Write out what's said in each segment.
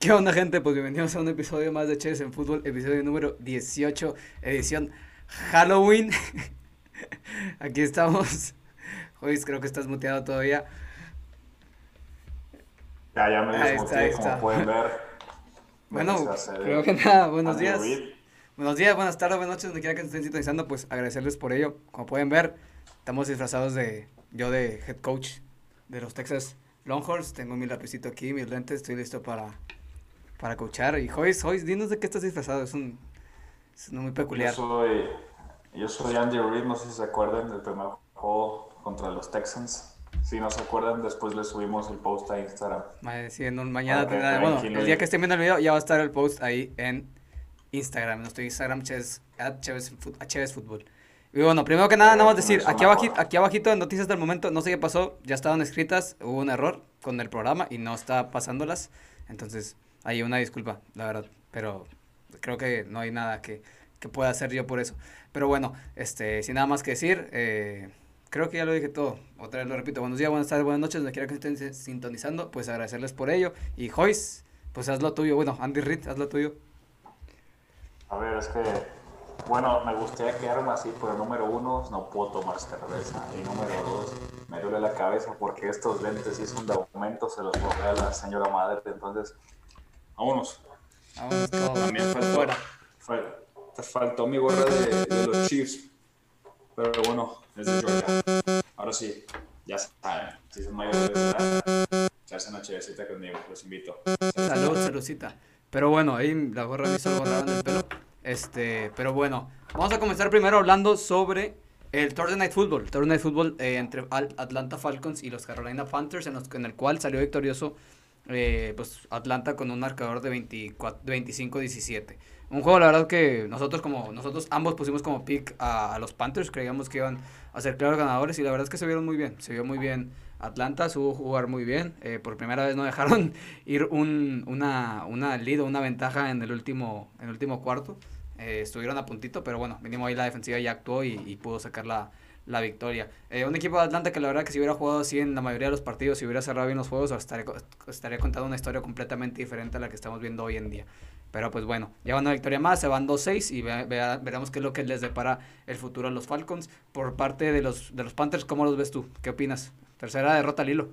¿Qué onda, gente? Pues bienvenidos a un episodio más de Chess en Fútbol, episodio número 18, edición Halloween. Aquí estamos. Joyce, creo que estás muteado todavía. Ya, ya me desmuteé, como pueden ver. Bueno, creo que nada, buenos días. Buenos días, buenas tardes, buenas noches, donde quiera que estén sintonizando, pues agradecerles por ello. Como pueden ver, estamos disfrazados de, yo de head coach de los Texas Longhorns. Tengo mi lapicito aquí, mis lentes, estoy listo para para coachar. Y Joyce, Joyce, dinos de qué estás disfrazado, es un, es muy peculiar. Yo soy, yo soy Andy Reid, no sé si se acuerdan del primer juego contra los Texans. Si no se acuerdan, después le subimos el post a Instagram. Sí, en mañana bueno, el día que estén viendo el video ya va a estar el post ahí en Instagram. Nuestro Instagram es Fútbol. Y bueno, primero que nada, nada más decir, aquí abajito, aquí abajito en noticias del momento, no sé qué pasó, ya estaban escritas, hubo un error con el programa y no está pasándolas. Entonces, Ahí una disculpa, la verdad, pero creo que no hay nada que, que pueda hacer yo por eso. Pero bueno, este, sin nada más que decir, eh, creo que ya lo dije todo. Otra vez lo repito, buenos días, buenas tardes, buenas noches, donde quiera que estén sintonizando, pues agradecerles por ello. Y Joyce, pues haz lo tuyo. Bueno, Andy Reid, haz lo tuyo. A ver, es que, bueno, me gustaría quedarme así, pero número uno, no puedo tomar cerveza. Y número dos, me duele la cabeza porque estos lentes, si es un documento, se los voy a la señora madre. Entonces, Vámonos. Vámonos. También faltó, fuera. te faltó mi gorra de, de, los Chiefs. Pero bueno, es de Georgia. Ahora sí, ya saben. Si son mayores de edad, echarse una chevecita conmigo. Los invito. Salud, saludcita. Pero bueno, ahí la gorra me hizo algo raro en el pelo. Este, pero bueno, vamos a comenzar primero hablando sobre el Thursday Night Football. Thursday Night Football eh, entre Atlanta Falcons y los Carolina Panthers, en, los, en el cual salió victorioso eh, pues Atlanta con un marcador de 25-17. Un juego, la verdad, que nosotros como nosotros ambos pusimos como pick a, los Panthers, creíamos que iban a ser claros ganadores y la verdad es que se vieron muy bien, se vio muy bien Atlanta, supo jugar muy bien, eh, por primera vez no dejaron ir un, una, una lead o una ventaja en el último, en el último cuarto, eh, estuvieron a puntito, pero bueno, mínimo ahí la defensiva ya actuó y pudo sacar la, la victoria. Eh, un equipo de Atlanta que la verdad que si hubiera jugado así en la mayoría de los partidos, si hubiera cerrado bien los juegos, estaría, estaría contando una historia completamente diferente a la que estamos viendo hoy en día. Pero pues bueno, ya una victoria más, se van 2-6 y veremos qué es lo que les depara el futuro a los Falcons. Por parte de los, de los Panthers, ¿cómo los ves tú? ¿Qué opinas? Tercera derrota al hilo.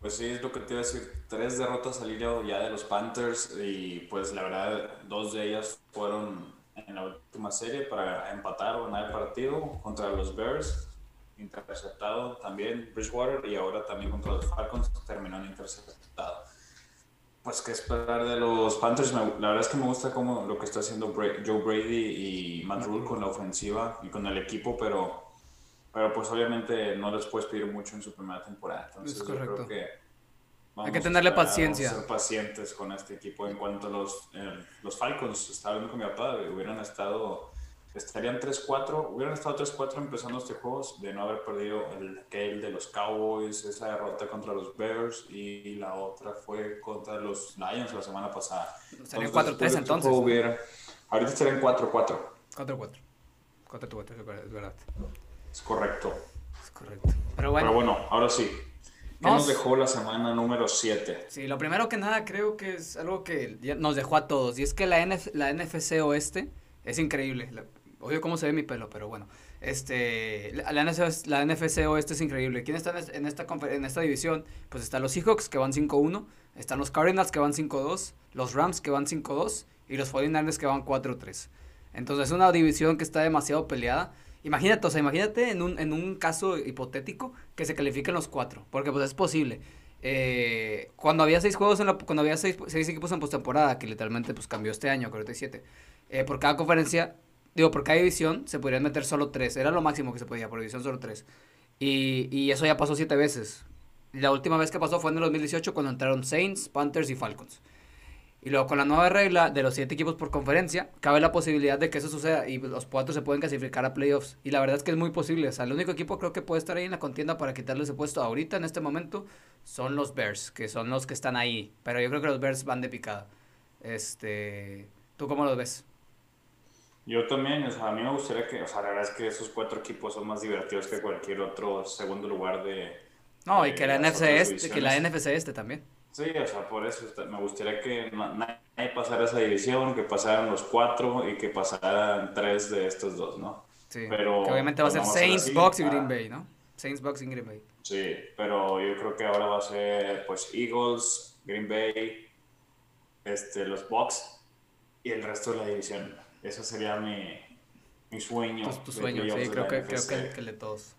Pues sí, es lo que te iba a decir. Tres derrotas al hilo ya de los Panthers y pues la verdad dos de ellas fueron en la última serie para empatar o ganar el partido contra los Bears, interceptado también Bridgewater y ahora también contra los Falcons terminó en interceptado. Pues qué esperar de los Panthers, la verdad es que me gusta como lo que está haciendo Joe Brady y Matt Rule con la ofensiva y con el equipo, pero, pero pues obviamente no les puedes pedir mucho en su primera temporada. Entonces yo creo que hay que tenerle paciencia. Ser pacientes con este equipo. En cuanto a los, eh, los Falcons, estaba hablando con mi papá, hubieran estado, estarían 3-4, hubieran estado 3-4 empezando este juego de no haber perdido el Kale de los Cowboys, esa derrota contra los Bears y la otra fue contra los Lions la semana pasada. Estarían 4-3 entonces. ahorita estarían 4-4. 4-4. 4-4, es verdad. Es correcto. Es correcto. Pero bueno. Pero bueno, ahora sí. ¿Qué nos dejó la semana número 7? Sí, lo primero que nada creo que es algo que nos dejó a todos. Y es que la, la NFC Oeste es increíble. odio cómo se ve mi pelo, pero bueno. Este, la, NFC, la NFC Oeste es increíble. ¿Quién está en esta, en esta división? Pues están los Seahawks que van 5-1. Están los Cardinals que van 5-2. Los Rams que van 5-2. Y los 49ers que van 4-3. Entonces es una división que está demasiado peleada. Imagínate, o sea, imagínate en un, en un caso hipotético que se califiquen los cuatro, porque pues es posible. Eh, cuando había seis juegos, en la, cuando había seis, seis equipos en postemporada, que literalmente pues cambió este año, 47, eh, por cada conferencia, digo, por cada división se podrían meter solo tres, era lo máximo que se podía, por división solo tres. Y, y eso ya pasó siete veces. La última vez que pasó fue en el 2018 cuando entraron Saints, Panthers y Falcons. Y luego con la nueva regla de los siete equipos por conferencia, cabe la posibilidad de que eso suceda y los cuatro se pueden clasificar a playoffs. Y la verdad es que es muy posible. O sea, el único equipo creo que puede estar ahí en la contienda para quitarle ese puesto ahorita, en este momento, son los Bears, que son los que están ahí. Pero yo creo que los Bears van de picada. Este, ¿Tú cómo los ves? Yo también, o sea, a mí me gustaría que, o sea, la verdad es que esos cuatro equipos son más divertidos que cualquier otro segundo lugar de... No, y que la NFC este, que la NFC este también. Sí, o sea, por eso me gustaría que nadie pasara esa división, que pasaran los cuatro y que pasaran tres de estos dos, ¿no? Sí, pero que obviamente va a ser Saints, Bucks y Green Bay, ¿no? Saints, Bucks y Green Bay. Sí, pero yo creo que ahora va a ser, pues, Eagles, Green Bay, este, los Bucks y el resto de la división. Eso sería mi, mi sueño. Pues tu sueño, sí, creo que, creo que, el, de todos.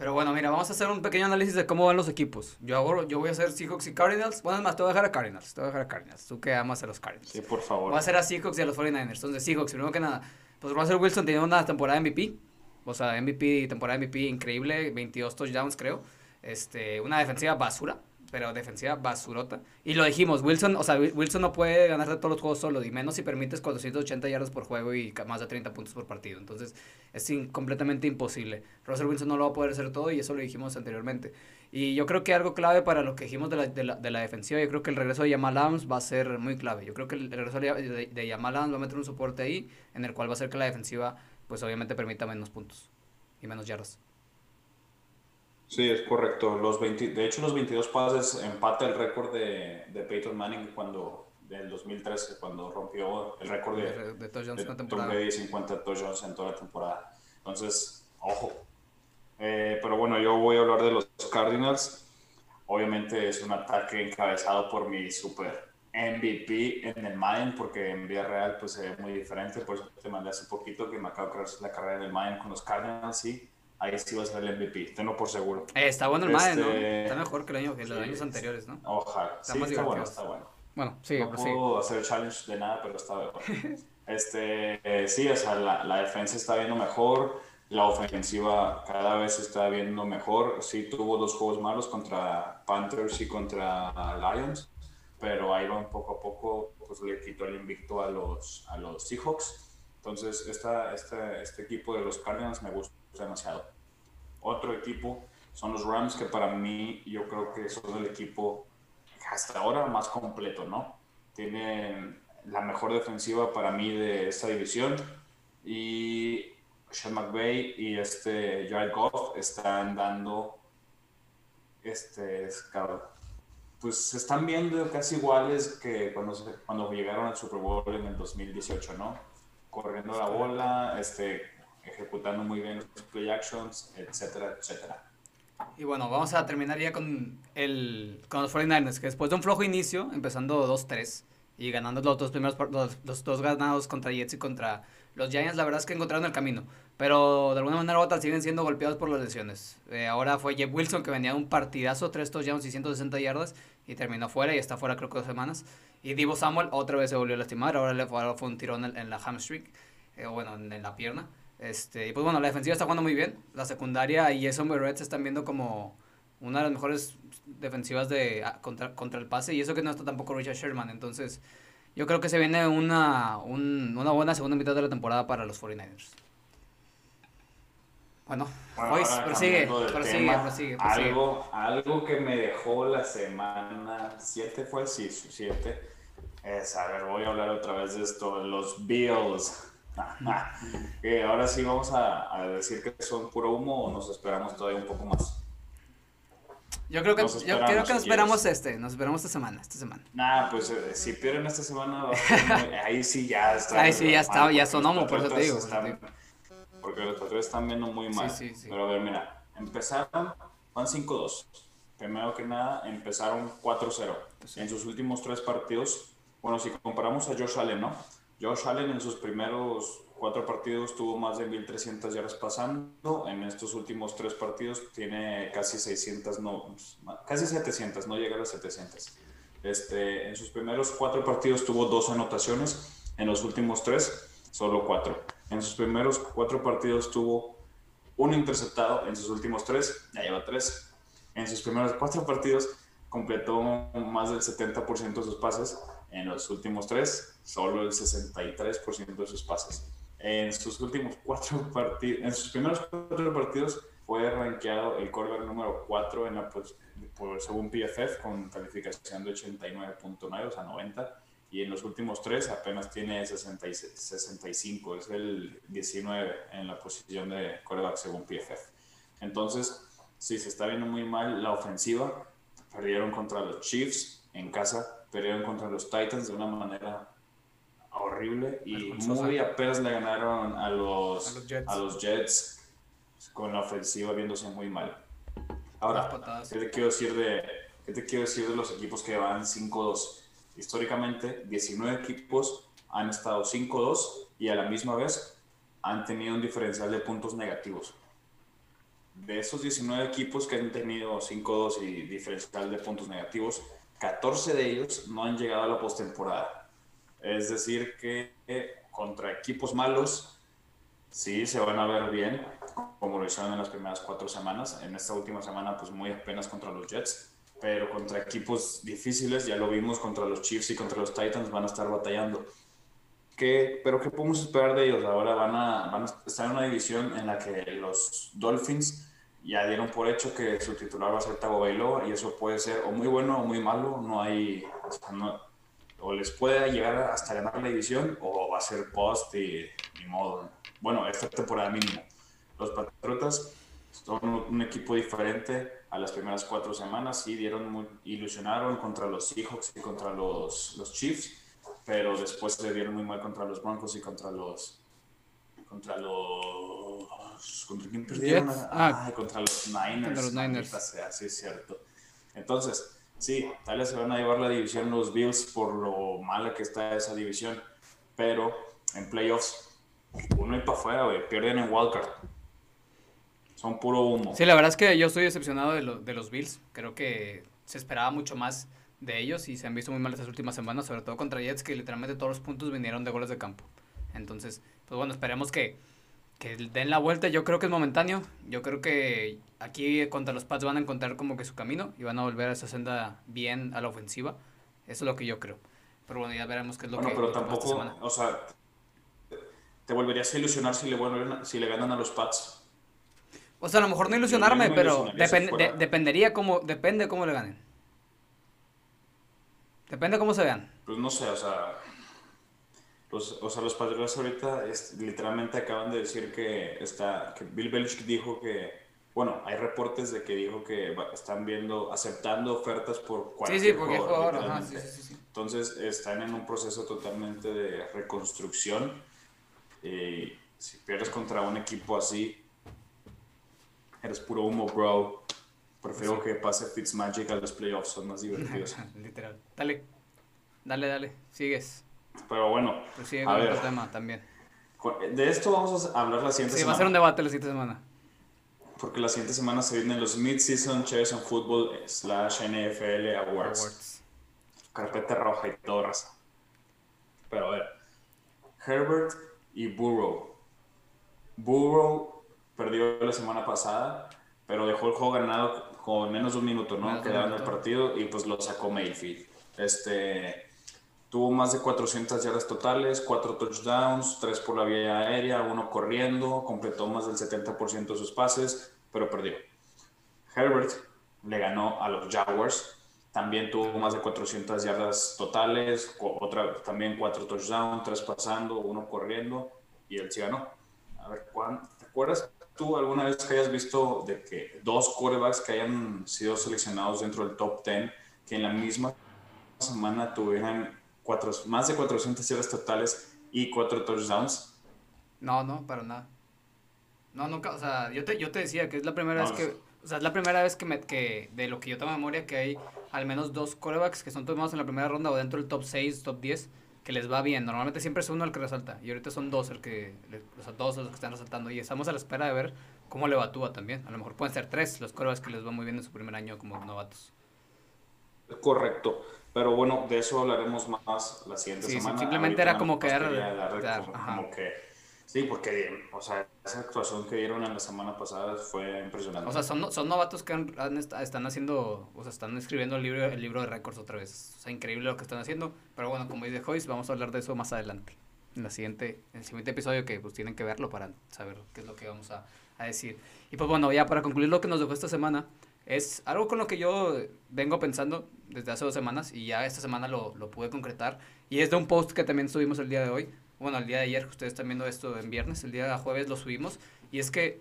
Pero bueno, mira, vamos a hacer un pequeño análisis de cómo van los equipos. Yo hago, yo voy a hacer Seahawks y Cardinals. Bueno, más, te voy a dejar a Cardinals. Te voy a dejar a Cardinals. Tú que amas a los Cardinals. Sí, por favor. Voy a hacer a Seahawks y a los 49ers. Entonces, Seahawks, primero que nada. Pues Russell Wilson tiene una temporada MVP. O sea, MVP, temporada MVP increíble. 22 touchdowns, creo. Este, una defensiva basura pero defensiva basurota. Y lo dijimos, Wilson, o sea, Wilson no puede ganarte todos los juegos solo, y menos si permites 480 yardas por juego y más de 30 puntos por partido. Entonces, es completamente imposible. Russell Wilson no lo va a poder hacer todo y eso lo dijimos anteriormente. Y yo creo que algo clave para lo que dijimos de la, de la, de la defensiva, yo creo que el regreso de Jamal Adams va a ser muy clave. Yo creo que el regreso de, de, de Jamal Adams va a meter un soporte ahí, en el cual va a hacer que la defensiva, pues obviamente permita menos puntos y menos yardas. Sí, es correcto. Los 20, de hecho, los 22 pases empata el récord de, de Peyton Manning cuando del 2013, cuando rompió el récord de, de, touchdowns en temporada. 50 touchdowns en toda la temporada. Entonces, ojo. Eh, pero bueno, yo voy a hablar de los Cardinals. Obviamente es un ataque encabezado por mi super MVP en el Madden, porque en vida real pues se ve muy diferente. Por eso te mandé hace poquito que me acabo de crear la carrera en el Madden con los Cardinals, sí ahí sí va a ser el MVP, tengo por seguro. Eh, está bueno el Madden, ¿no? Este, está mejor que, el año, que los años anteriores, ¿no? Ojalá. Está sí, está bueno, está bueno. Bueno, sí, no puedo hacer challenge de nada, pero está bueno. este, eh, sí, o sea, la, la, defensa está viendo mejor, la ofensiva cada vez está viendo mejor. Sí tuvo dos juegos malos contra Panthers y contra Lions, pero ahí va poco a poco, pues le quitó el invicto a los, a los Seahawks. Entonces, esta, este, este equipo de los Cardinals me gusta demasiado. Otro equipo son los Rams, que para mí yo creo que son el equipo hasta ahora más completo, ¿no? Tienen la mejor defensiva para mí de esta división y Sean McVay y este Jared Goff están dando este pues están viendo casi iguales que cuando, cuando llegaron al Super Bowl en el 2018, ¿no? Corriendo la bola, este, ejecutando muy bien los play actions, etcétera, etcétera. Y bueno, vamos a terminar ya con, el, con los 49ers, que después de un flojo inicio, empezando 2-3 y ganando los dos primeros los, los, dos ganados contra Jets y contra los Giants, la verdad es que encontraron el camino. Pero de alguna manera u otra siguen siendo golpeados por las lesiones. Eh, ahora fue Jeff Wilson que venía de un partidazo, 3 touchdowns y 160 yardas y terminó fuera y está fuera creo que dos semanas. Y Divo Samuel otra vez se volvió a lastimar, ahora le fue, un tirón en, la hamstring, eh, bueno, en la pierna. Este, y pues bueno, la defensiva está jugando muy bien. La secundaria y eso Red se están viendo como una de las mejores defensivas de, contra, contra el pase. Y eso que no está tampoco Richard Sherman. Entonces, yo creo que se viene una, una buena segunda mitad de la temporada para los 49ers. Bueno, hoy prosigue, prosigue, prosigue, Algo, algo que me dejó la semana 7 fue, sí, 7. Es, a ver, voy a hablar otra vez de esto, los Bills eh, ahora sí vamos a, decir que son puro humo o nos esperamos todavía un poco más. Yo creo que nos yo creo que nos esperamos este, nos esperamos esta semana, esta semana. Nah, pues eh, si pierden esta semana, ahí sí ya está. Ahí sí ya está, ya son homo, por eso te digo. porque los Patriotas están viendo muy mal. Pero a ver, mira, empezaron, van 5-2. Primero que nada, empezaron 4-0. En sus últimos tres partidos, bueno, si comparamos a Josh Allen, ¿no? Josh Allen en sus primeros cuatro partidos tuvo más de 1.300 yardas pasando. En estos últimos tres partidos tiene casi 600, no, casi 700, no llega a las 700. Este, en sus primeros cuatro partidos tuvo dos anotaciones. En los últimos tres, solo cuatro. En sus primeros cuatro partidos tuvo un interceptado. En sus últimos tres, ya lleva tres. En sus primeros cuatro partidos completó más del 70% de sus pases en los últimos tres, solo el 63% de sus pases. En sus últimos cuatro partidos, en sus primeros cuatro partidos fue rankeado el quarterback número 4 en la, por, según PFF con calificación de 89.9, o sea 90. Y en los últimos tres apenas tiene 65, es el 19 en la posición de quarterback según PFF. Entonces, si se está viendo muy mal la ofensiva. Perdieron contra los Chiefs, en casa, perdieron contra los Titans de una manera horrible y muy apenas le ganaron a los, a los, Jets. con la ofensiva viéndose muy mal. Ahora, ¿qué te, quiero decir de, ¿qué te quiero decir de los equipos que van 5-2? Históricamente, 19 equipos han estado 5-2 y a la misma vez han tenido un diferencial de puntos negativos. De esos 19 equipos que han tenido 5-2 y diferencial de puntos negativos, 14 de ellos no han llegado a la postemporada. Es decir, que contra equipos malos, sí se van a ver bien, como lo hicieron en las primeras cuatro semanas. En esta última semana, pues muy apenas contra los Jets. Pero contra equipos difíciles, ya lo vimos contra los Chiefs y contra los Titans, van a estar batallando. ¿Qué, pero ¿qué podemos esperar de ellos? Ahora van a, van a estar en una división en la que los Dolphins ya dieron por hecho que su titular va a ser Tagovailoa y eso puede ser o muy bueno o muy malo. No hay, o, les puede llegar hasta ganar la división o va a ser post y ni modo. Bueno, esta temporada mínimo. Los Patriotas son un equipo diferente a las primeras cuatro semanas. Sí, dieron muy, ilusionaron contra los Seahawks y contra los, los Chiefs pero después se vieron muy mal contra los Broncos y contra los contra los contra quién perdieron ah, contra los Niners. contra los Niners. sí es cierto. Entonces sí tal vez se van a llevar la división los Bills por lo mala que está esa división pero en playoffs uno y para afuera güey pierden en wildcard son puro humo. Sí la verdad es que yo estoy decepcionado de, de los Bills. Creo que se esperaba mucho más de ellos y se han visto muy mal estas últimas semanas, sobre todo contra Jets, que literalmente todos los puntos vinieron de goles de campo. Entonces, pues bueno, esperemos que, que den la vuelta. Yo creo que es momentáneo. Yo creo que aquí contra los Pats van a encontrar como que su camino y van a volver a esa senda bien a la ofensiva. Eso es lo que yo creo. Pero bueno, ya veremos qué es lo que. Bueno, pero tampoco, o sea, te volverías a ilusionar si le, si le ganan a los Pats. O sea, a lo mejor no ilusionarme, pero dependería cómo, depende cómo le ganen. Depende cómo se vean. Pues no sé, o sea, los, o sea, los Patriotas ahorita literalmente acaban de decir que, está, que Bill Belichick dijo que, bueno, hay reportes de que dijo que están viendo, aceptando ofertas por cualquier sí, sí, porque jugador. sí, sí, sí, Entonces están en un proceso totalmente de reconstrucción. Y si pierdes contra un equipo así, eres puro humo, bro. Prefiero que pase Fitzmagic a los playoffs, son más divertidos. Literal. Dale, dale, dale, sigues. Pero bueno, pues sigue con otro tema también. De esto vamos a hablar la siguiente semana. Sí, va a ser un debate la siguiente semana. Porque la siguiente semana se vienen los Mid-Season Chairs and Football slash NFL Awards. Awards. Carpeta roja y todo raza. Pero a ver, Herbert y Burrow. Burrow perdió la semana pasada, pero dejó el juego ganado con menos de un minuto, ¿no? Quedaba el partido y pues lo sacó Mayfield. Este, tuvo más de 400 yardas totales, 4 touchdowns, 3 por la vía aérea, uno corriendo, completó más del 70% de sus pases, pero perdió. Herbert le ganó a los Jaguars, también tuvo más de 400 yardas totales, otra, también 4 touchdowns, 3 pasando, uno corriendo, y él sí ganó. A ver, ¿te acuerdas tú alguna vez que hayas visto de que dos quarterbacks que hayan sido seleccionados dentro del top 10, que en la misma semana tuvieran cuatro, más de 400 yardas totales y cuatro touchdowns? No, no, para nada. No, nunca, o sea, yo te, yo te decía que es la primera vez que, o sea, es la primera vez que, me, que de lo que yo tengo memoria que hay al menos dos quarterbacks que son tomados en la primera ronda o dentro del top 6, top 10 que les va bien. Normalmente siempre es uno el que resalta. Y ahorita son dos el que, o sea, dos los que están resaltando. Y estamos a la espera de ver cómo le batúa también. A lo mejor pueden ser tres los corebacks que les va muy bien en su primer año como novatos. Correcto. Pero bueno, de eso hablaremos más la siguiente semana. Simplemente era como que, como que Sí, porque, o sea, esa actuación que dieron en la semana pasada fue impresionante. O sea, son, son novatos que han, están haciendo, o sea, están escribiendo el libro, el libro de récords otra vez. O sea, increíble lo que están haciendo. Pero bueno, como dice Joyce, vamos a hablar de eso más adelante. En, la siguiente, en el siguiente episodio que pues tienen que verlo para saber qué es lo que vamos a, a decir. Y pues bueno, ya para concluir lo que nos dejó esta semana, es algo con lo que yo vengo pensando desde hace dos semanas y ya esta semana lo, lo pude concretar. Y es de un post que también subimos el día de hoy bueno, el día de ayer, ustedes están viendo esto en viernes, el día de jueves lo subimos, y es que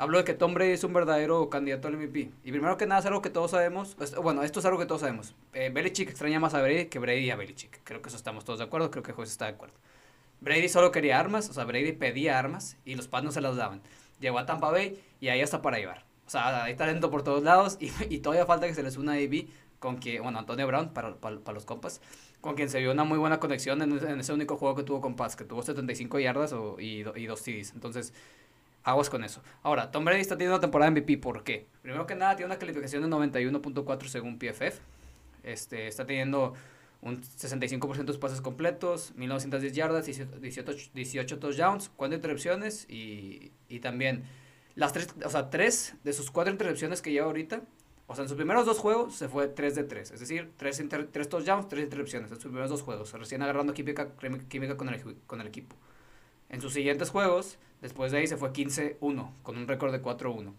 Hablo de que Tom Brady es un verdadero candidato al MVP. Y primero que nada es algo que todos sabemos. Bueno, esto es algo que todos sabemos. Eh, Belichick extraña más a Brady que Brady a Belichick. Creo que eso estamos todos de acuerdo. Creo que José está de acuerdo. Brady solo quería armas. O sea, Brady pedía armas y los Pats no se las daban. Llegó a Tampa Bay y ahí está para llevar. O sea, hay talento por todos lados y, y todavía falta que se les una AB con quien, bueno, Antonio Brown para, para, los compas, con quien se vio una muy buena conexión en, ese único juego que tuvo con Paz, que tuvo 75 yardas o, y, y dos TDs. Entonces, aguas con eso. Ahora, Tom Brady está teniendo una temporada MVP, ¿por qué? Primero que nada, tiene una calificación de 91.4 según PFF. Este, está teniendo un 65% de sus pases completos, 1910 yardas, 18, 18 touchdowns, 4 intercepciones y, y también las tres, o sea, tres de sus cuatro intercepciones que lleva ahorita, o sea, en sus primeros dos juegos se fue 3 de 3, es decir, 3, inter, tres touchdowns, 3 intercepciones en sus primeros dos juegos, recién agarrando química, química con, el, con el equipo. En sus siguientes juegos Después de ahí se fue 15-1, con un récord de 4-1.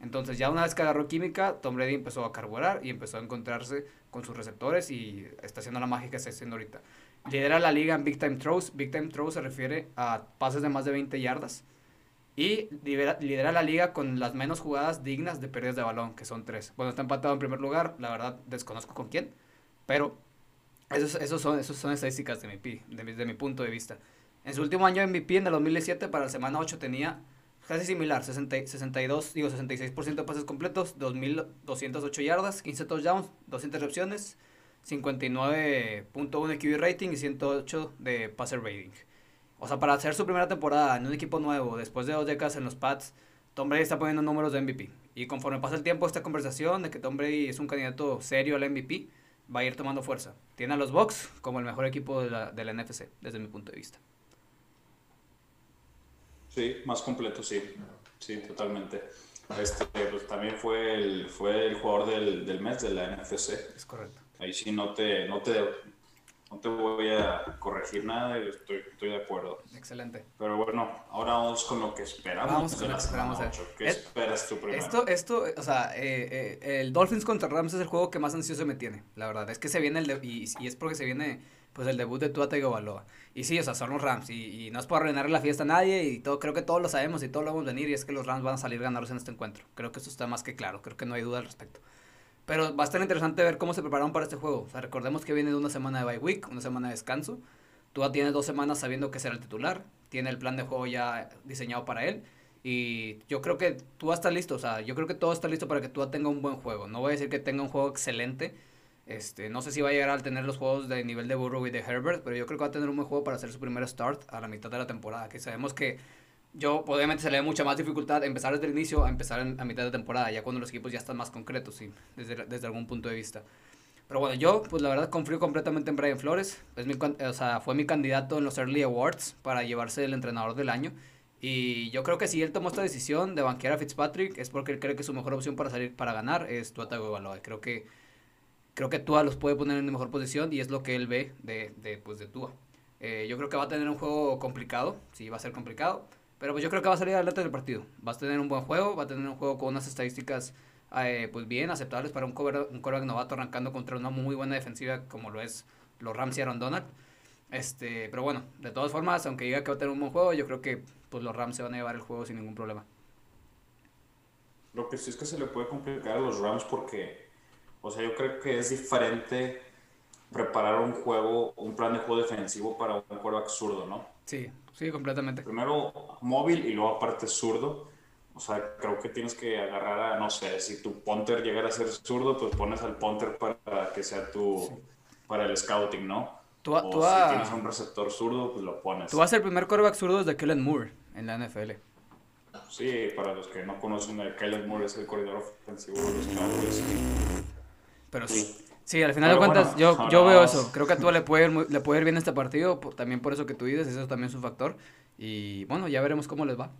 Entonces ya una vez que agarró química, Tom Brady empezó a carburar y empezó a encontrarse con sus receptores y está haciendo la magia que está haciendo ahorita. Lidera la liga en Big Time Throws. Big Time Throws se refiere a pases de más de 20 yardas. Y lidera, la liga con las menos jugadas dignas de pérdidas de balón, que son tres. Bueno, está empatado en primer lugar, la verdad desconozco con quién, pero esos, esos, son, esos son estadísticas de mi, de, de mi punto de vista. En su último año MVP, en el 2017, para la semana 8 tenía casi similar, 60, 62, digo 66% de pases completos, 2.208 yardas, 15 touchdowns, 2 intercepciones, 59.1 QB rating y 108 de passer rating. O sea, para hacer su primera temporada en un equipo nuevo, después de dos décadas en los Pats, Tom Brady está poniendo números de MVP. Y conforme pasa el tiempo, esta conversación de que Tom Brady es un candidato serio al MVP va a ir tomando fuerza. Tiene a los Bucks como el mejor equipo de la, de la NFC, desde mi punto de vista. Sí, más completo, sí. Sí, totalmente. Este, pues también fue el, fue el jugador del, del mes de la NFC. Es correcto. Ahí sí no te, no te, no te voy a corregir nada, estoy, estoy de acuerdo. Excelente. Pero bueno, ahora vamos con lo que esperamos. Vamos con lo que esperamos. ¿Qué esperas tú primero? Esto, esto, o sea, eh, eh, el Dolphins contra Rams es el juego que más ansioso me tiene, la verdad. Es que se viene el, de, y, y es porque se viene pues el debut de Tua Tagovailoa. Y sí, o sea, son los Rams y, y no es por arruinarle la fiesta a nadie y todo, creo que todos lo sabemos y todos lo vamos a venir y es que los Rams van a salir ganadores en este encuentro. Creo que eso está más que claro, creo que no hay duda al respecto. Pero va a estar interesante ver cómo se prepararon para este juego. O sea, recordemos que viene de una semana de bye week, una semana de descanso. Tua tiene dos semanas sabiendo que será el titular, tiene el plan de juego ya diseñado para él. Y yo creo que Tua está listo, o sea, yo creo que todo está listo para que Tua tenga un buen juego. No voy a decir que tenga un juego excelente, este, no sé si va a llegar a tener los juegos de nivel de Burrow y de Herbert, pero yo creo que va a tener un buen juego para hacer su primer start a la mitad de la temporada, que sabemos que yo obviamente se le da mucha más dificultad empezar desde el inicio a empezar en, a mitad de temporada, ya cuando los equipos ya están más concretos, sí, desde, desde algún punto de vista. Pero bueno, yo pues la verdad confío completamente en Brian Flores, es mi, o sea, fue mi candidato en los Early Awards para llevarse el entrenador del año. Y yo creo que si él tomó esta decisión de banquear a Fitzpatrick es porque él cree que su mejor opción para salir para ganar es Tua Tagovailoa. Creo que creo que Tua los puede poner en mejor posición y es lo que él ve de, de, pues, de Tua. Eh, yo creo que va a tener un juego complicado, sí, va a ser complicado, pero pues yo creo que va a salir adelante del partido. Va a tener un buen juego, va a tener un juego con unas estadísticas eh, pues bien aceptables para un cover, un coreback novato arrancando contra una muy buena defensiva como lo es los Rams y Aaron Donald. Este, pero bueno, de todas formas, aunque diga que va a tener un buen juego, yo creo que pues los Rams se van a llevar el juego sin ningún problema. Lo que sí es que se le puede complicar a los Rams porque o sea, yo creo que es diferente preparar un juego, un plan de juego defensivo para un juego absurdo, ¿no? Sí, sí, completamente. Primero móvil y luego aparte zurdo. O sea, creo que tienes que agarrar a, no sé, si tu punter llegara a ser zurdo, pues pones al punter para que sea tu, para el scouting, ¿no? Tú, o si tienes un receptor zurdo, pues lo pones. Tú vas a el primer quarterback zurdo desde Kellen Moore en la NFL. Sí, para los que no conocen, Kellen Moore es el corredor ofensivo de los Cowboys. Pero sí. Sí, al final de cuentas, yo, yo veo eso. Creo que a Tua le puede, ir, le puede ir bien este partido, también por eso que tú dices, eso también es un factor. Y bueno, ya veremos cómo les va.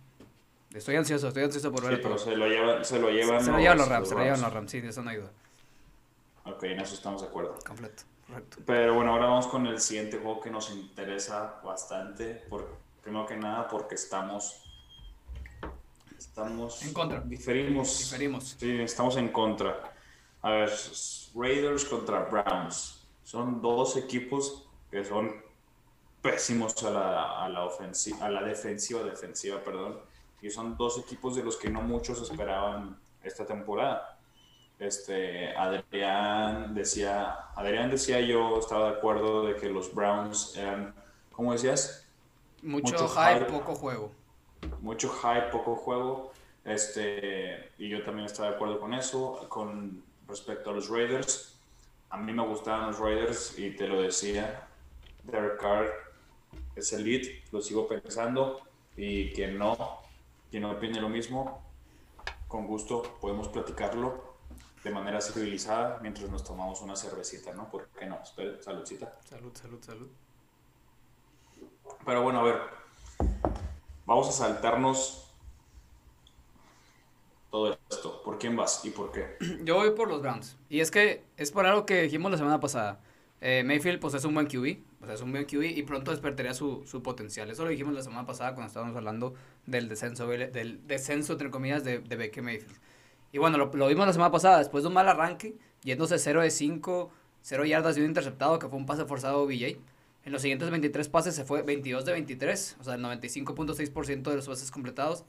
Estoy ansioso, estoy ansioso por ver. Sí, pero se lo, llevan, se lo llevan se, lo llevan los Rams, se lo llevan los Rams, sí, de eso no hay duda. Ok, en eso estamos de acuerdo. Completo, correcto. Pero bueno, ahora vamos con el siguiente juego que nos interesa bastante. Por, primero que nada, porque estamos. Estamos. En contra. Diferimos. Diferimos. Sí, estamos en contra. A ver, Raiders contra Browns. Son dos equipos que son pésimos a la, a la, ofensiva, a la defensiva, defensiva, perdón. y son dos equipos de los que no muchos esperaban esta temporada. Este, Adrián decía, Adrián decía yo estaba de acuerdo de que los Browns eran, ¿cómo decías? Mucho, hype, poco juego. Mucho hype, poco juego. Este, y yo también estaba de acuerdo con eso. Con respecto a los Raiders, a mí me gustaban los Raiders y te lo decía, Derek Carr es el lead, lo sigo pensando y quien no, quien no opine lo mismo, con gusto podemos platicarlo de manera civilizada mientras nos tomamos una cervecita, ¿no? ¿Por qué no? saludcita. Salud, salud, salud. Pero bueno, a ver, vamos a saltarnos todo esto. ¿Por quién vas y por qué? Yo voy por los Browns. Y es que es por algo que dijimos la semana pasada. Eh, Mayfield pues es un buen QB, pues es un buen QB y pronto despertaría su, su, potencial. Eso lo dijimos la semana pasada cuando estábamos hablando del descenso, del descenso entre comillas de, de Mayfield. Y bueno, lo, lo, vimos la semana pasada, después de un mal arranque, yéndose 0 de 5, 0 yardas y un interceptado, que fue un pase forzado a BJ. En los siguientes 23 pases se fue 22 de 23, o sea, el 95.6% de los pases completados.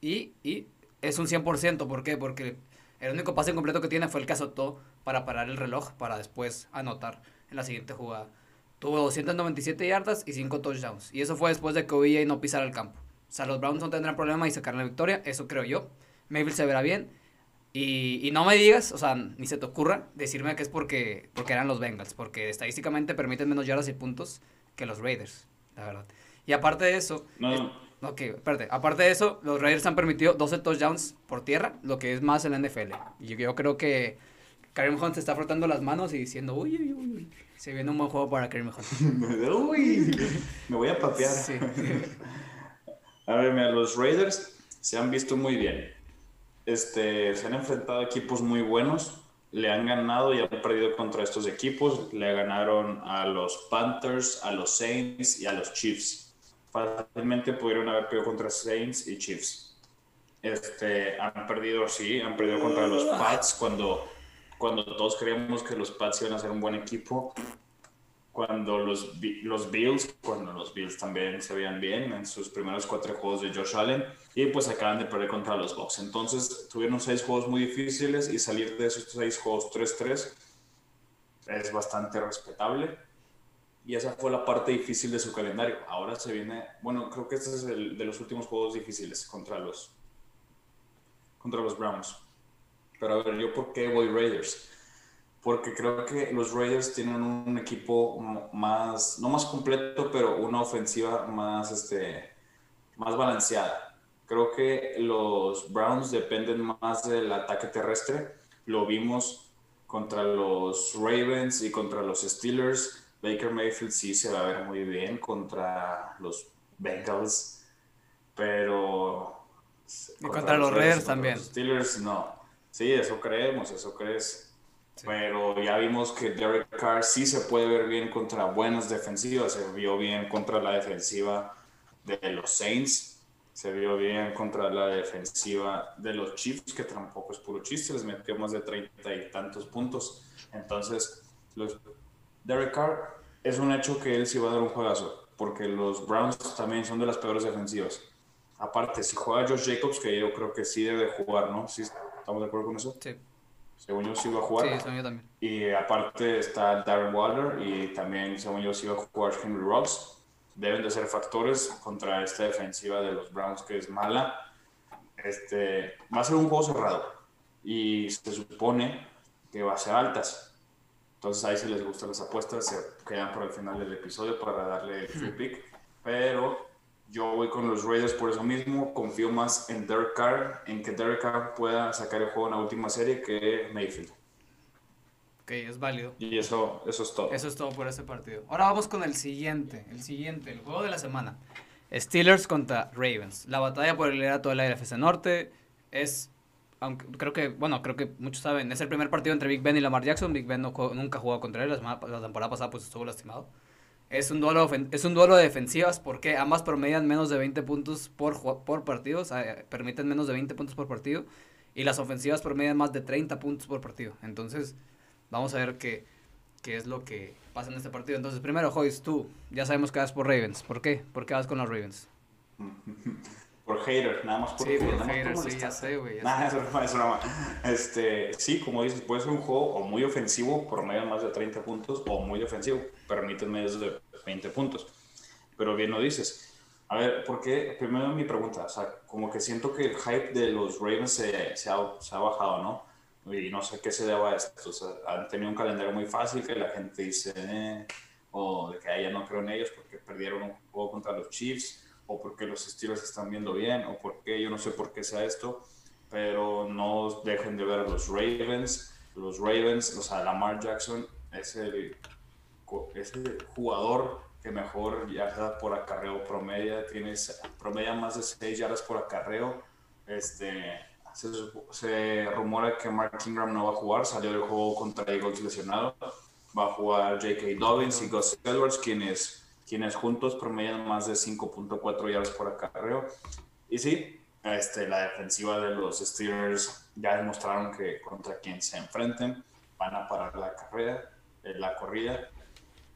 Y, y es un 100%, ¿por qué? Porque el único pase completo que tiene fue el que azotó para parar el reloj, para después anotar en la siguiente jugada. Tuvo 297 yardas y 5 touchdowns. Y eso fue después de que OBJ no pisara el campo. O sea, los Browns no tendrán problema y sacar la victoria, eso creo yo. Mayfield se verá bien. Y, y, no me digas, o sea, ni se te ocurra decirme que es porque, porque eran los Bengals, porque estadísticamente permiten menos yardas y puntos que los Raiders, la verdad. Y aparte de eso, no. Ok, espérate, aparte de eso, los Raiders han permitido 12 touchdowns por tierra, lo que es más en la NFL. Y yo, creo que Karim Hunt se está frotando las manos y diciendo, uy, uy, uy, se viene un buen juego para Karim Hunt. uy, me voy a papear. Sí. a ver, mira, los Raiders se han visto muy bien este, se han enfrentado a equipos muy buenos, le han ganado y han perdido contra estos equipos, le ganaron a los Panthers, a los Saints y a los Chiefs. Fácilmente pudieron haber perdido contra Saints y Chiefs. Este, han perdido, sí, han perdido contra los Pats cuando, cuando todos creíamos que los Pats iban a ser un buen equipo cuando los, los Bills, cuando los Bills también se veían bien en sus primeros cuatro juegos de Josh Allen, y pues acaban de perder contra los Bucks. Entonces tuvieron seis juegos muy difíciles y salir de esos seis juegos 3-3 es bastante respetable. Y esa fue la parte difícil de su calendario. Ahora se viene, bueno, creo que este es el de los últimos juegos difíciles contra los, contra los Browns. Pero a ver, yo por qué voy Raiders porque creo que los Raiders tienen un equipo más, no más completo, pero una ofensiva más, este, más balanceada. Creo que los Browns dependen más del ataque terrestre. Lo vimos contra los Ravens y contra los Steelers. Baker Mayfield sí se va a ver muy bien contra los Bengals, pero... Y contra, los Raiders también. Los Steelers no. Sí, eso creemos, eso crees pero ya vimos que Derek Carr sí se puede ver bien contra buenas defensivas. Se vio bien contra la defensiva de los Saints. Se vio bien contra la defensiva de los Chiefs, que tampoco es puro chiste. Les metió más de treinta y tantos puntos. Entonces, los, Derek Carr es un hecho que él sí va a dar un juegazo. Porque los Browns también son de las peores defensivas. Aparte, si juega Josh Jacobs, que yo creo que sí debe jugar, ¿no? ¿Sí ¿Estamos de acuerdo con eso? Sí según yo sí iba a jugar. Sí, yo también. Y aparte está Darren Waller y también, según yo, sí iba a jugar Henry Rocks. Deben de ser factores contra esta defensiva de los Browns que es mala. Este, va a ser un juego cerrado y se supone que va a ser altas. Entonces ahí si les gustan las apuestas, se quedan por el final del episodio para darle el free pick. Pero yo voy con los Raiders por eso mismo. Confío más en Derek Carr, en que Derek Carr pueda sacar el juego en la última serie que Mayfield. Ok, es válido. Y eso, eso es todo. Eso es todo por ese partido. Ahora vamos con el siguiente, el siguiente, el juego de la semana. Steelers contra Ravens. La batalla por el liderato de la NFC Norte es, aunque creo que, bueno, creo que muchos saben, es el primer partido entre Big Ben y Lamar Jackson. Big Ben nunca ha jugado contra él, la, la temporada pasada pues estuvo lastimado. Es un duelo, es un duelo de defensivas porque ambas promedian menos de 20 puntos por, por partido, o sea, permiten menos de 20 puntos por partido. Y las ofensivas promedian más de 30 puntos por partido. Entonces, vamos a ver qué, qué es lo que pasa en este partido. Entonces, primero, Joyce, tú, ya sabemos que vas por Ravens. ¿Por qué? ¿Por qué vas con los Ravens? por hater, nada más por, Sí, por nada más hater, sí, ya sé, güey. ya Nah, sé. es broma, es broma. Este, sí, como dices, puede ser un juego o muy ofensivo, por medio de más de 30 puntos, o muy defensivo, permite medios de 20 puntos. Pero bien lo dices. A ver, ¿por qué? Primero mi pregunta, o sea, como que siento que el hype de los Ravens se, se, ha, se ha bajado, ¿no? Y no sé qué se deba a esto. O sea, han tenido un calendario muy fácil que la gente dice, eh, o de que "Ay, ya no creo en ellos porque perdieron un juego contra los Chiefs, o porque los Steelers están viendo bien, o porque yo no sé por qué sea esto, pero no dejen de ver a los Ravens. Los Ravens, o sea, Lamar Jackson es el, jugador que mejor yarda por acarreo promedia, tiene, promedia más de 6 yardas por acarreo. Este, se, se rumora que Mark Ingram no va a jugar, salió del juego contra Eagles lesionado. Va a jugar J.K. Dobbins y Gus Edwards, quienes, quienes juntos promedian más de 5.4 yardas por acarreo. Y sí, este, la defensiva de los Steelers ya demostraron que contra quien se enfrenten van a parar la carrera, eh, la corrida.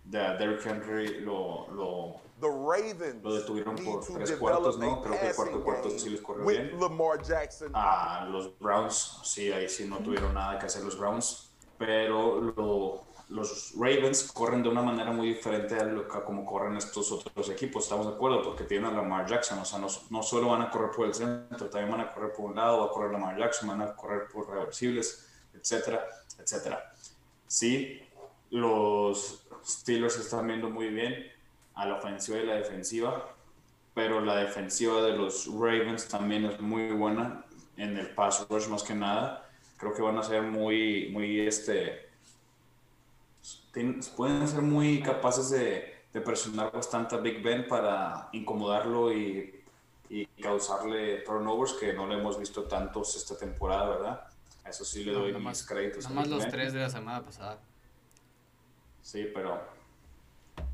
De Derrick Henry lo, lo, The Ravens lo detuvieron por tres cuartos, ¿no? Creo que el cuarto cuarto sí les corrió bien. Lamar Jackson. A los Browns, sí, ahí sí no tuvieron nada que hacer los Browns, pero lo- los Ravens corren de una manera muy diferente a, lo, a como corren estos otros equipos, estamos de acuerdo, porque tienen a Lamar Jackson, o sea, no, no solo van a correr por el centro, también van a correr por un lado, va a correr Lamar Jackson, van a correr por reversibles, etcétera, etcétera. Sí, los Steelers están viendo muy bien a la ofensiva y la defensiva, pero la defensiva de los Ravens también es muy buena en el pass rush más que nada. Creo que van a ser muy, muy, este, ten- pueden ser muy capaces de, de presionar bastante a Big Ben para incomodarlo y, y causarle turnovers que no le hemos visto tantos esta temporada, ¿verdad? A Eso sí le No, doy nomás- mis créditos. a Nomás Big los Ben. tres de la semana pasada. Sí, pero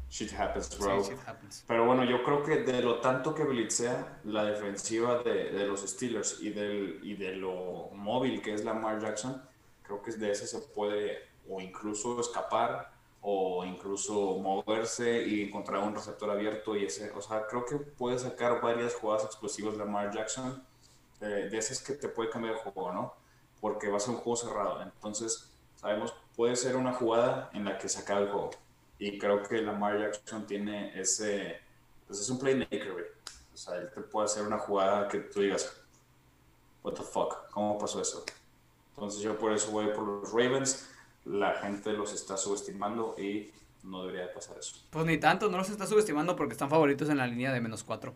shit happens, bro. Sí, shit happens. Pero bueno, yo creo que de lo tanto que blitzea la defensiva de, de los Steelers y, del, y de lo móvil que es Lamar Jackson, creo que de ese se puede o incluso escapar o incluso moverse y encontrar un receptor abierto y ese, o sea, creo que puede sacar varias jugadas explosivas Lamar Jackson, eh, de esas que te puede cambiar el juego, ¿no? Porque va a ser un juego cerrado, entonces sabemos, puede ser una jugada en la que se acabe el juego. Y creo que Lamar Jackson tiene ese, pues es un playmaker. O sea, él te puede hacer una jugada que tú digas, what the fuck, ¿cómo pasó eso? Entonces yo por eso voy por los Ravens. La gente los está subestimando y no debería de pasar eso. Pues ni tanto, no los está subestimando porque están favoritos en la línea de menos cuatro.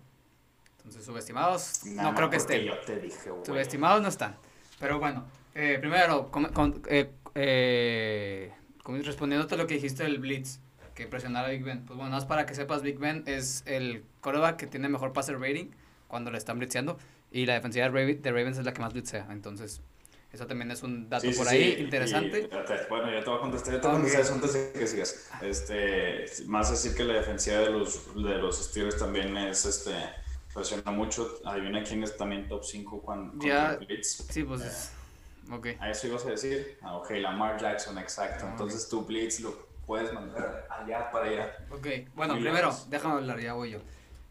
Entonces, subestimados, Nada no creo que estén. Yo te dije, güey. Subestimados no están. Pero bueno, eh, primero, com- con- eh, eh, respondiéndote a lo que dijiste del Blitz, que presionara a Big Ben. Pues bueno, más para que sepas, Big Ben es el quarterback que tiene mejor passer rating cuando le están blitzeando. Y la defensiva de Ravens es la que más blitzea. Entonces, eso también es un dato Sí, sí, por sí, ahí y- interesante. y- bueno, yo te voy a contestar, yo te voy a Ok. contestar eso antes de que sigas. Este, más decir que la defensiva de los, de los Steelers también es, este, presiona mucho. Adivina quién es también top 5 cuando Ya. Blitz. Sí, pues, es- ok. ¿A eso ibas a decir? Ah, ok, Lamar Jackson, exacto. Ah, Entonces tu Blitz lo puedes mandar allá para allá. Ok, bueno, Muy primero, lejos. déjame hablar, ya voy yo.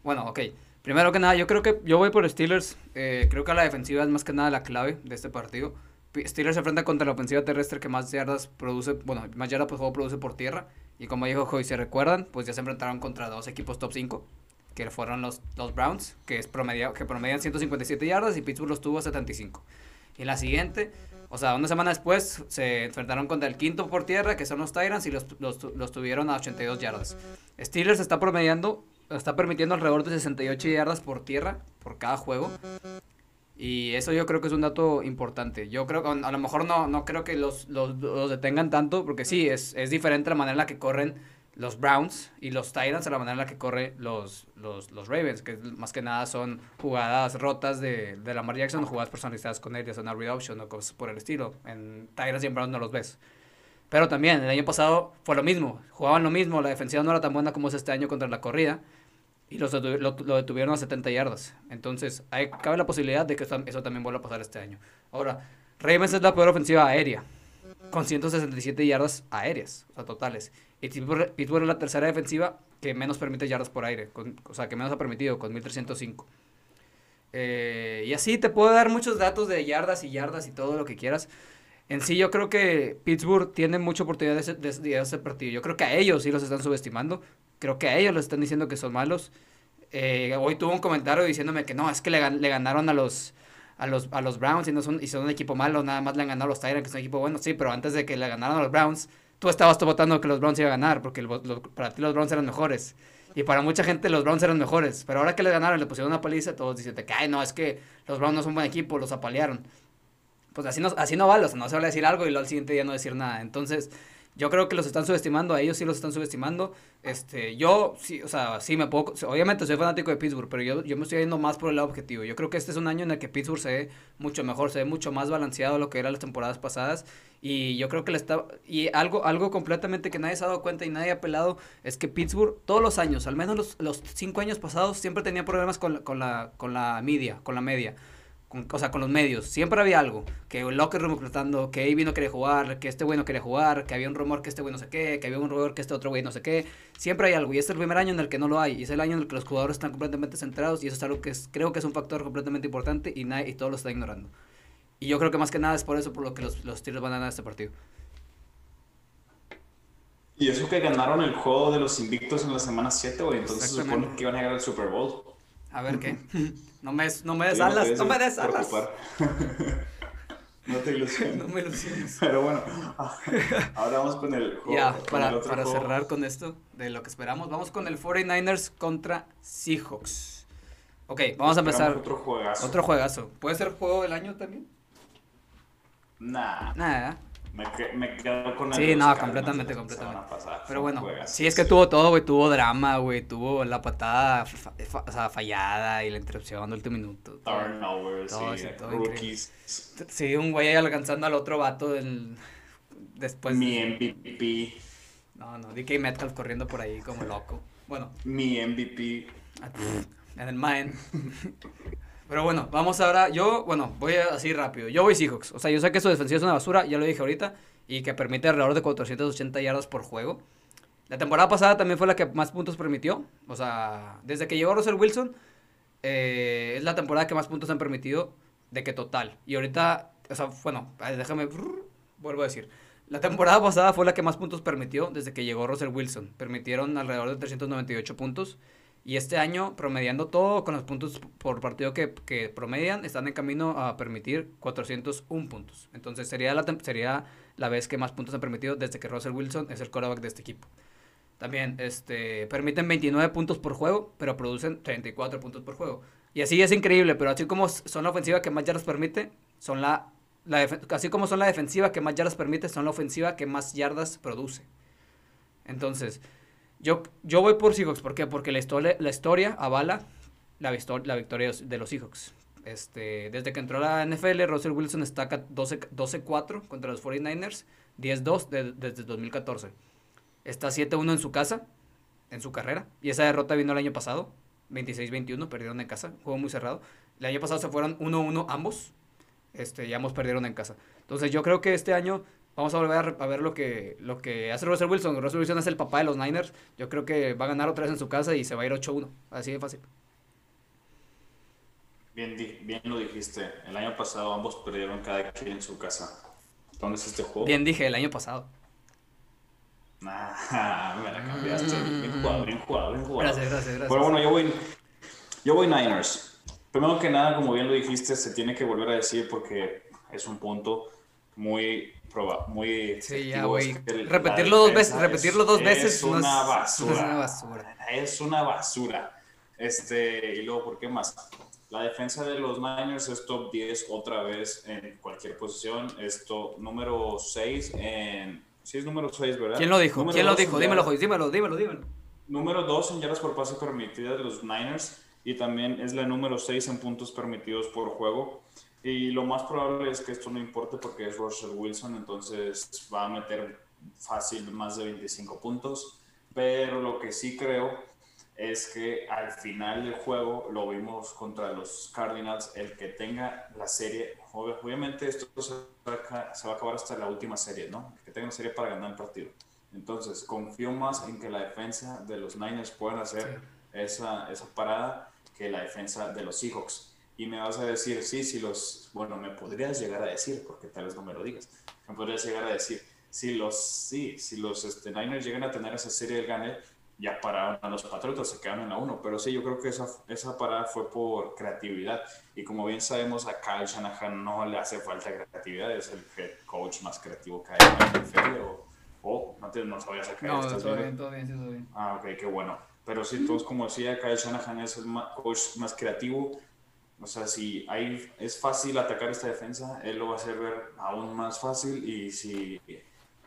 Bueno, ok. Primero que nada, yo creo que yo voy por Steelers. eh, creo que la defensiva es más que nada la clave de este partido. Steelers se enfrenta contra la ofensiva terrestre que más yardas produce, bueno, más yardas por juego produce por tierra. Y como dijo Joy, se recuerdan, pues ya se enfrentaron contra dos equipos top 5, que fueron los, los Browns, que, es promedia, que promedian 157 yardas y Pittsburgh los tuvo a 75. Y la siguiente, o sea, una semana después, se enfrentaron contra el quinto por tierra, que son los Tyrants, y los, los, los tuvieron a 82 yardas. Steelers está promediando, está permitiendo alrededor de 68 yardas por tierra por cada juego. Y eso yo creo que es un dato importante. Yo creo que a lo mejor no, no creo que los, los, los detengan tanto, porque sí, es, es diferente la manera en la que corren los Browns y los Titans a la manera en la que corren los, los, los Ravens, que más que nada son jugadas rotas de, de Lamar Jackson, jugadas personalizadas con él, ya son a o cosas por el estilo. En Titans y en Browns no los ves. Pero también, el año pasado fue lo mismo. Jugaban lo mismo, la defensiva no era tan buena como es este año contra la corrida. Y los lo, detuvieron a 70 yardas. Entonces, hay, cabe la posibilidad de que eso, también vuelva a pasar este año. Ahora, Ravens es la peor ofensiva aérea. Con 167 yardas aéreas, o sea, totales. Y Pittsburgh es la tercera defensiva que menos permite yardas por aire. o sea, que menos ha permitido, con 1305. Eh, y así te puedo dar muchos datos de yardas y yardas y todo lo que quieras. En sí, yo creo que Pittsburgh tiene mucha oportunidad de, de, ese partido. Yo creo que a ellos sí los están subestimando. Creo que a ellos les están diciendo que son malos. Eh, hoy tuvo un comentario diciéndome que no, es que le, le ganaron a los, a los, a los Browns y, no son, y son un equipo malo, nada más le han ganado a los Tyrants, que son un equipo bueno. Sí, pero antes de que le ganaran a los Browns, tú estabas votando que los Browns iban a ganar, porque para ti los Browns eran mejores. Y para mucha gente los Browns eran mejores. Pero ahora que le ganaron, le pusieron una paliza, todos dicen que, no, es que los Browns no son un buen equipo, los apalearon. Pues así no, así no vale, o sea, no se vale decir algo y luego al siguiente día no decir nada. Entonces, yo creo que los están subestimando, a ellos sí los están subestimando. Este, yo sí, o sea, sí me puedo, obviamente soy fanático de Pittsburgh, pero yo, yo me estoy yendo más por el lado objetivo. Yo creo que este es un año en el que Pittsburgh se ve mucho mejor, se ve mucho más balanceado de lo que era las temporadas pasadas. Y yo creo que le está, y algo, algo completamente que nadie se ha dado cuenta y nadie ha pelado, es que Pittsburgh todos los años, al menos los, los cinco años pasados, siempre tenía problemas con, con, la, con la media, con la media con, o sea, con los medios. Siempre había algo. Que el locker room reclutando, que Avi no quería jugar, que este güey no quería jugar, que había un rumor que este güey no sé qué, que había un rumor que este otro güey no sé qué. Siempre hay algo. Y este es el primer año en el que no lo hay. Y es el año en el que los jugadores están completamente centrados. Y eso es algo que es, creo que es un factor completamente importante y, nadie, y todos lo están ignorando. Y yo creo que más que nada es por eso por lo que los, los Steelers van a ganar este partido. Y eso que ganaron el juego de los invictos en la semana 7, güey. Entonces se supone que iban a ganar el Super Bowl. A ver qué. No me, no me des alas, no, me des alas. no te ilusiones. no me ilusiones. Pero bueno, ahora vamos con el juego. Ya, para, para cerrar con esto, de lo que esperamos, vamos con el 49ers contra Seahawks. Ok, vamos a empezar. Otro juegazo. Otro juegazo. ¿Puede ser juego del año también? Nah. Nah. Me, me quedo con Sí, no, completamente, completamente. Pero bueno, sí es que tuvo todo, güey. Tuvo drama, güey. Tuvo la patada o sea, fallada y la interrupción del último minuto. Turnovers, todo, sí, todo rookies. Sí, un güey alcanzando al otro vato del... después. Mi MVP. No, no, DK Metcalf corriendo por ahí como loco. Bueno. Mi MVP. En el mind. Pero bueno, vamos ahora. Yo, bueno, voy así rápido. Yo voy Seahawks. O sea, yo sé que su defensiva es una basura, ya lo dije ahorita. Y que permite alrededor de 480 yardas por juego. La temporada pasada también fue la que más puntos permitió. O sea, desde que llegó Russell Wilson, eh, es la temporada que más puntos han permitido de que total. Y ahorita, o sea, bueno, déjame, vuelvo a decir. La temporada pasada fue la que más puntos permitió desde que llegó Russell Wilson. Permitieron alrededor de 398 puntos. Y este año, promediando todo con los puntos por partido que, que promedian, están en camino a permitir 401 puntos. Entonces sería la, sería la vez que más puntos han permitido desde que Russell Wilson es el quarterback de este equipo. También este, permiten 29 puntos por juego, pero producen 34 puntos por juego. Y así es increíble, pero así como son la ofensiva que más yardas permite, son la, la así como son la defensiva que más yardas permite, son la ofensiva que más yardas produce. Entonces, yo, yo voy por Seahawks, ¿por qué? Porque la historia, la historia avala la, la victoria de los Seahawks. Este, desde que entró a la NFL, Russell Wilson está 12-4 contra los 49ers, 10-2 desde 2014. Está 7-1 en su casa, en su carrera, y esa derrota vino el año pasado, 26-21, perdieron en casa, juego muy cerrado. El año pasado se fueron 1-1 ambos, este, y ambos perdieron en casa. Entonces yo creo que este año Vamos a volver a ver lo que, lo que hace Russell Wilson. Russell Wilson es el papá de los Niners. Yo creo que va a ganar otra vez en su casa y se va a ir 8-1. Así de fácil. Bien, bien lo dijiste. El año pasado ambos perdieron cada quien en su casa. ¿Dónde es este juego? Bien dije, el año pasado. Ah, me la cambiaste. Bien jugado, bien jugado, bien jugado. Gracias, gracias, gracias. Pero bueno, yo voy, yo voy Niners. Primero que nada, como bien lo dijiste, se tiene que volver a decir porque es un punto muy muy sí, ya. Repetirlo dos veces, repetirlo dos veces es una basura. Es una basura. Es una basura. Este, y luego, ¿por qué más? La defensa de los Niners es top 10 otra vez en cualquier posición. Esto, número 6 en... Sí, es número 6, ¿verdad? ¿Quién lo dijo? ¿Quién lo dijo? Dímelo, dímelo, dímelo, dímelo. Número 2 en yardas por pase permitidas de los Niners y también es la número 6 en puntos permitidos por juego. Y lo más probable es que esto no importe porque es Russell Wilson, entonces va a meter fácil más de 25 puntos. Pero lo que sí creo es que al final del juego lo vimos contra los Cardinals, el que tenga la serie, obviamente esto se va a acabar hasta la última serie, ¿no? El que tenga la serie para ganar el partido. Entonces confío más en que la defensa de los Niners puedan hacer esa, esa parada que la defensa de los Seahawks. Y me vas a decir, sí, si los, bueno, me podrías llegar a decir, porque tal vez no me lo digas, me podrías llegar a decir, si los, sí, si los este, Niners llegan a tener esa serie del gane, ya pararon a los Patriotas, se quedan en la 1. Pero sí, yo creo que esa, esa parada fue por creatividad. Y como bien sabemos, a Kyle Shanahan no le hace falta creatividad, es el head coach más creativo que hay en el NFL. O, o no, te, no sabías acá. No, todo bien, todo bien, sí, todo bien. Ah, ok, qué bueno. Pero sí, todos como decía, Kyle Shanahan es el coach más creativo. O sea, si hay, es fácil atacar esta defensa, él lo va a hacer ver aún más fácil. Y si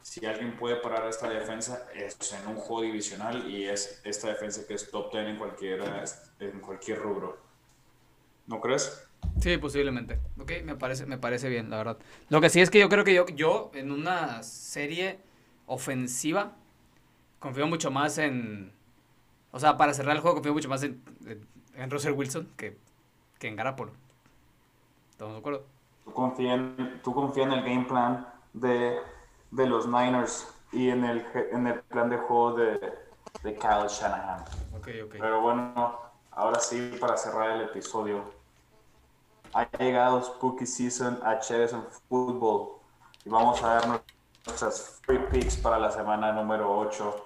si alguien puede parar esta defensa es en un juego divisional y es esta defensa que es top 10 en cualquier, en cualquier rubro. ¿No crees? Sí, posiblemente. Ok, me parece, me parece bien, la verdad. Lo que sí es que yo creo que yo, yo en una serie ofensiva confío mucho más en... O sea, para cerrar el juego confío mucho más en, en, Russell Wilson que, que en Garapolo. ¿Estamos de acuerdo? ¿Tú confías en, tú confías en el game plan de de los Niners y en el, en el plan de juego de, de Kyle Shanahan. Okay, okay. Pero bueno, ahora sí, para cerrar el episodio, ha llegado Spooky Season a Chess en Football y vamos a dar nuestras free picks para la semana número 8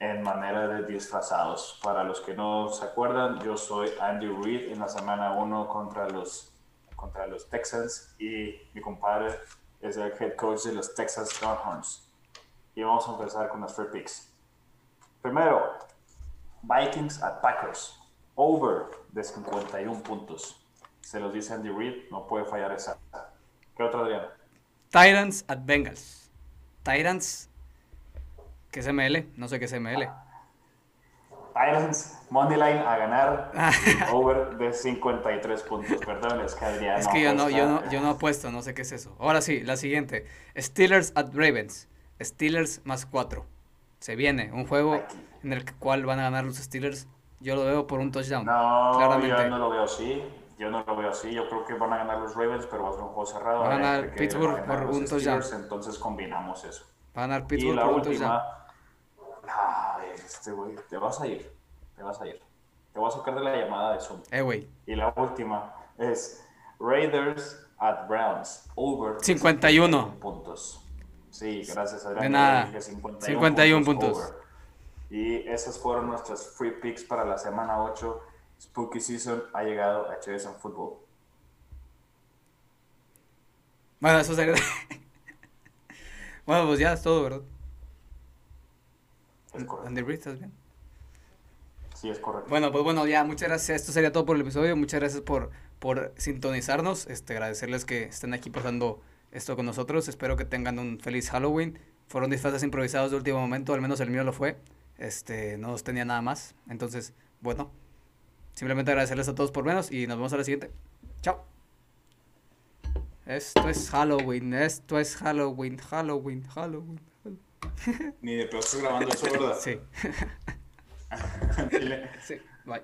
en manera de disfrazados. Para los que no se acuerdan, yo soy Andy Reid en la semana 1 contra los, contra los Texans y mi compadre es el head coach de los Texas Longhorns. Y vamos a empezar con las free picks. Primero, Vikings at Packers. Over de 51 puntos. Se los dice Andy Reid, no puede fallar esa. ¿Qué otra, Adrián? Titans at Bengals. Titans, ¿qué es ML? No sé qué es ML. Titans, Moneyline a ganar over de 53 puntos. Perdón, es que Adrián. Es que yo, no, yo, no, yo no apuesto, no sé qué es eso. Ahora sí, la siguiente: Steelers at Ravens. Steelers más 4. Se viene un juego en el cual van a ganar los Steelers. Yo lo veo por un touchdown. No, claramente. yo no lo veo así. Yo no lo veo así. Yo creo que van a ganar los Ravens, pero va a ser un juego cerrado. Va a ganar Pittsburgh por un touchdown. Entonces combinamos eso. Va a ganar Pittsburgh por un touchdown este güey, te vas a ir, te vas a ir. Te voy a sacar de la llamada de Zoom. Eh, güey. Y la última es Raiders at Browns, over 51 puntos. Sí, gracias Adrián. De nada. 51, puntos. Y esas fueron nuestras free picks para la semana 8. Spooky Season ha llegado a en Fútbol. Bueno, eso sería. bueno, pues ya es todo, ¿verdad? Andy Reid, ¿estás bien? Sí, es correcto. Bueno, pues bueno, ya, muchas gracias. Esto sería todo por el episodio. Muchas gracias por, por sintonizarnos. Este, agradecerles que estén aquí pasando esto con nosotros. Espero que tengan un feliz Halloween. Fueron disfraces improvisados de último momento, al menos el mío lo fue. Este, no tenía nada más. Entonces, bueno, simplemente agradecerles a todos por menos y nos vemos a la siguiente. Chao. Esto es Halloween, esto es Halloween, Halloween, Halloween. Ni de peor grabando eso, ¿verdad? Sí. sí, bye.